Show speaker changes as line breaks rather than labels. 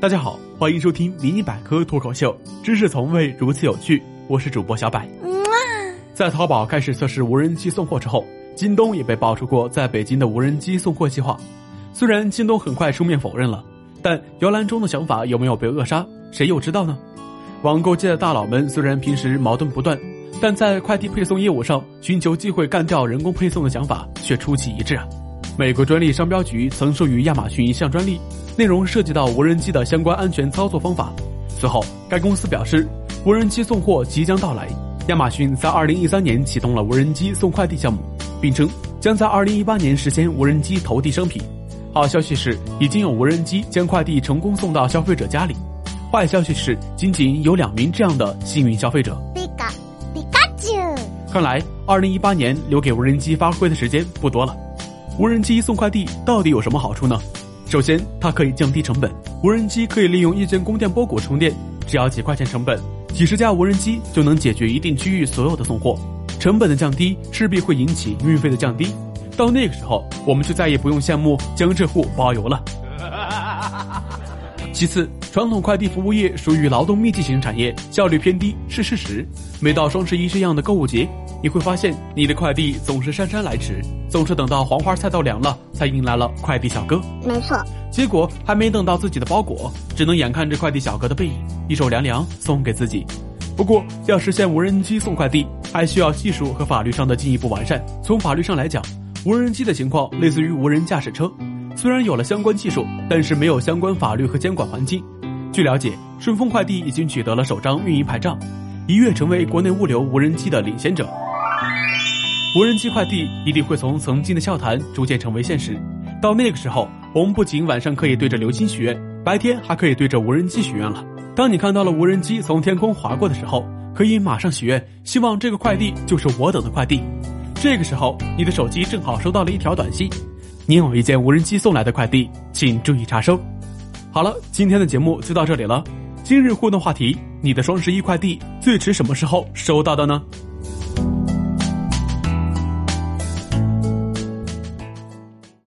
大家好，欢迎收听迷你百科脱口秀，知识从未如此有趣。我是主播小百。在淘宝开始测试无人机送货之后，京东也被爆出过在北京的无人机送货计划。虽然京东很快出面否认了，但摇篮中的想法有没有被扼杀，谁又知道呢？网购界的大佬们虽然平时矛盾不断，但在快递配送业务上寻求机会干掉人工配送的想法却出奇一致啊！美国专利商标局曾授予亚马逊一项专利。内容涉及到无人机的相关安全操作方法。随后，该公司表示，无人机送货即将到来。亚马逊在二零一三年启动了无人机送快递项目，并称将在二零一八年实现无人机投递商品。好消息是，已经有无人机将快递成功送到消费者家里。坏消息是，仅仅有两名这样的幸运消费者。皮卡，皮卡丘。看来，二零一八年留给无人机发挥的时间不多了。无人机送快递到底有什么好处呢？首先，它可以降低成本。无人机可以利用夜间供电包裹充电，只要几块钱成本，几十架无人机就能解决一定区域所有的送货。成本的降低势必会引起运费的降低，到那个时候，我们就再也不用羡慕江浙沪包邮了。其次，传统快递服务业属于劳动密集型产业，效率偏低是事实。每到双十一这样的购物节，你会发现你的快递总是姗姗来迟，总是等到黄花菜都凉了，才迎来了快递小哥。
没错，
结果还没等到自己的包裹，只能眼看着快递小哥的背影，一手凉凉送给自己。不过，要实现无人机送快递，还需要技术和法律上的进一步完善。从法律上来讲，无人机的情况类似于无人驾驶车。虽然有了相关技术，但是没有相关法律和监管环境。据了解，顺丰快递已经取得了首张运营牌照，一跃成为国内物流无人机的领先者。无人机快递一定会从曾经的笑谈逐渐成为现实。到那个时候，我们不仅晚上可以对着流星许愿，白天还可以对着无人机许愿了。当你看到了无人机从天空划过的时候，可以马上许愿，希望这个快递就是我等的快递。这个时候，你的手机正好收到了一条短信。你有一件无人机送来的快递，请注意查收。好了，今天的节目就到这里了。今日互动话题：你的双十一快递最迟什么时候收到的呢？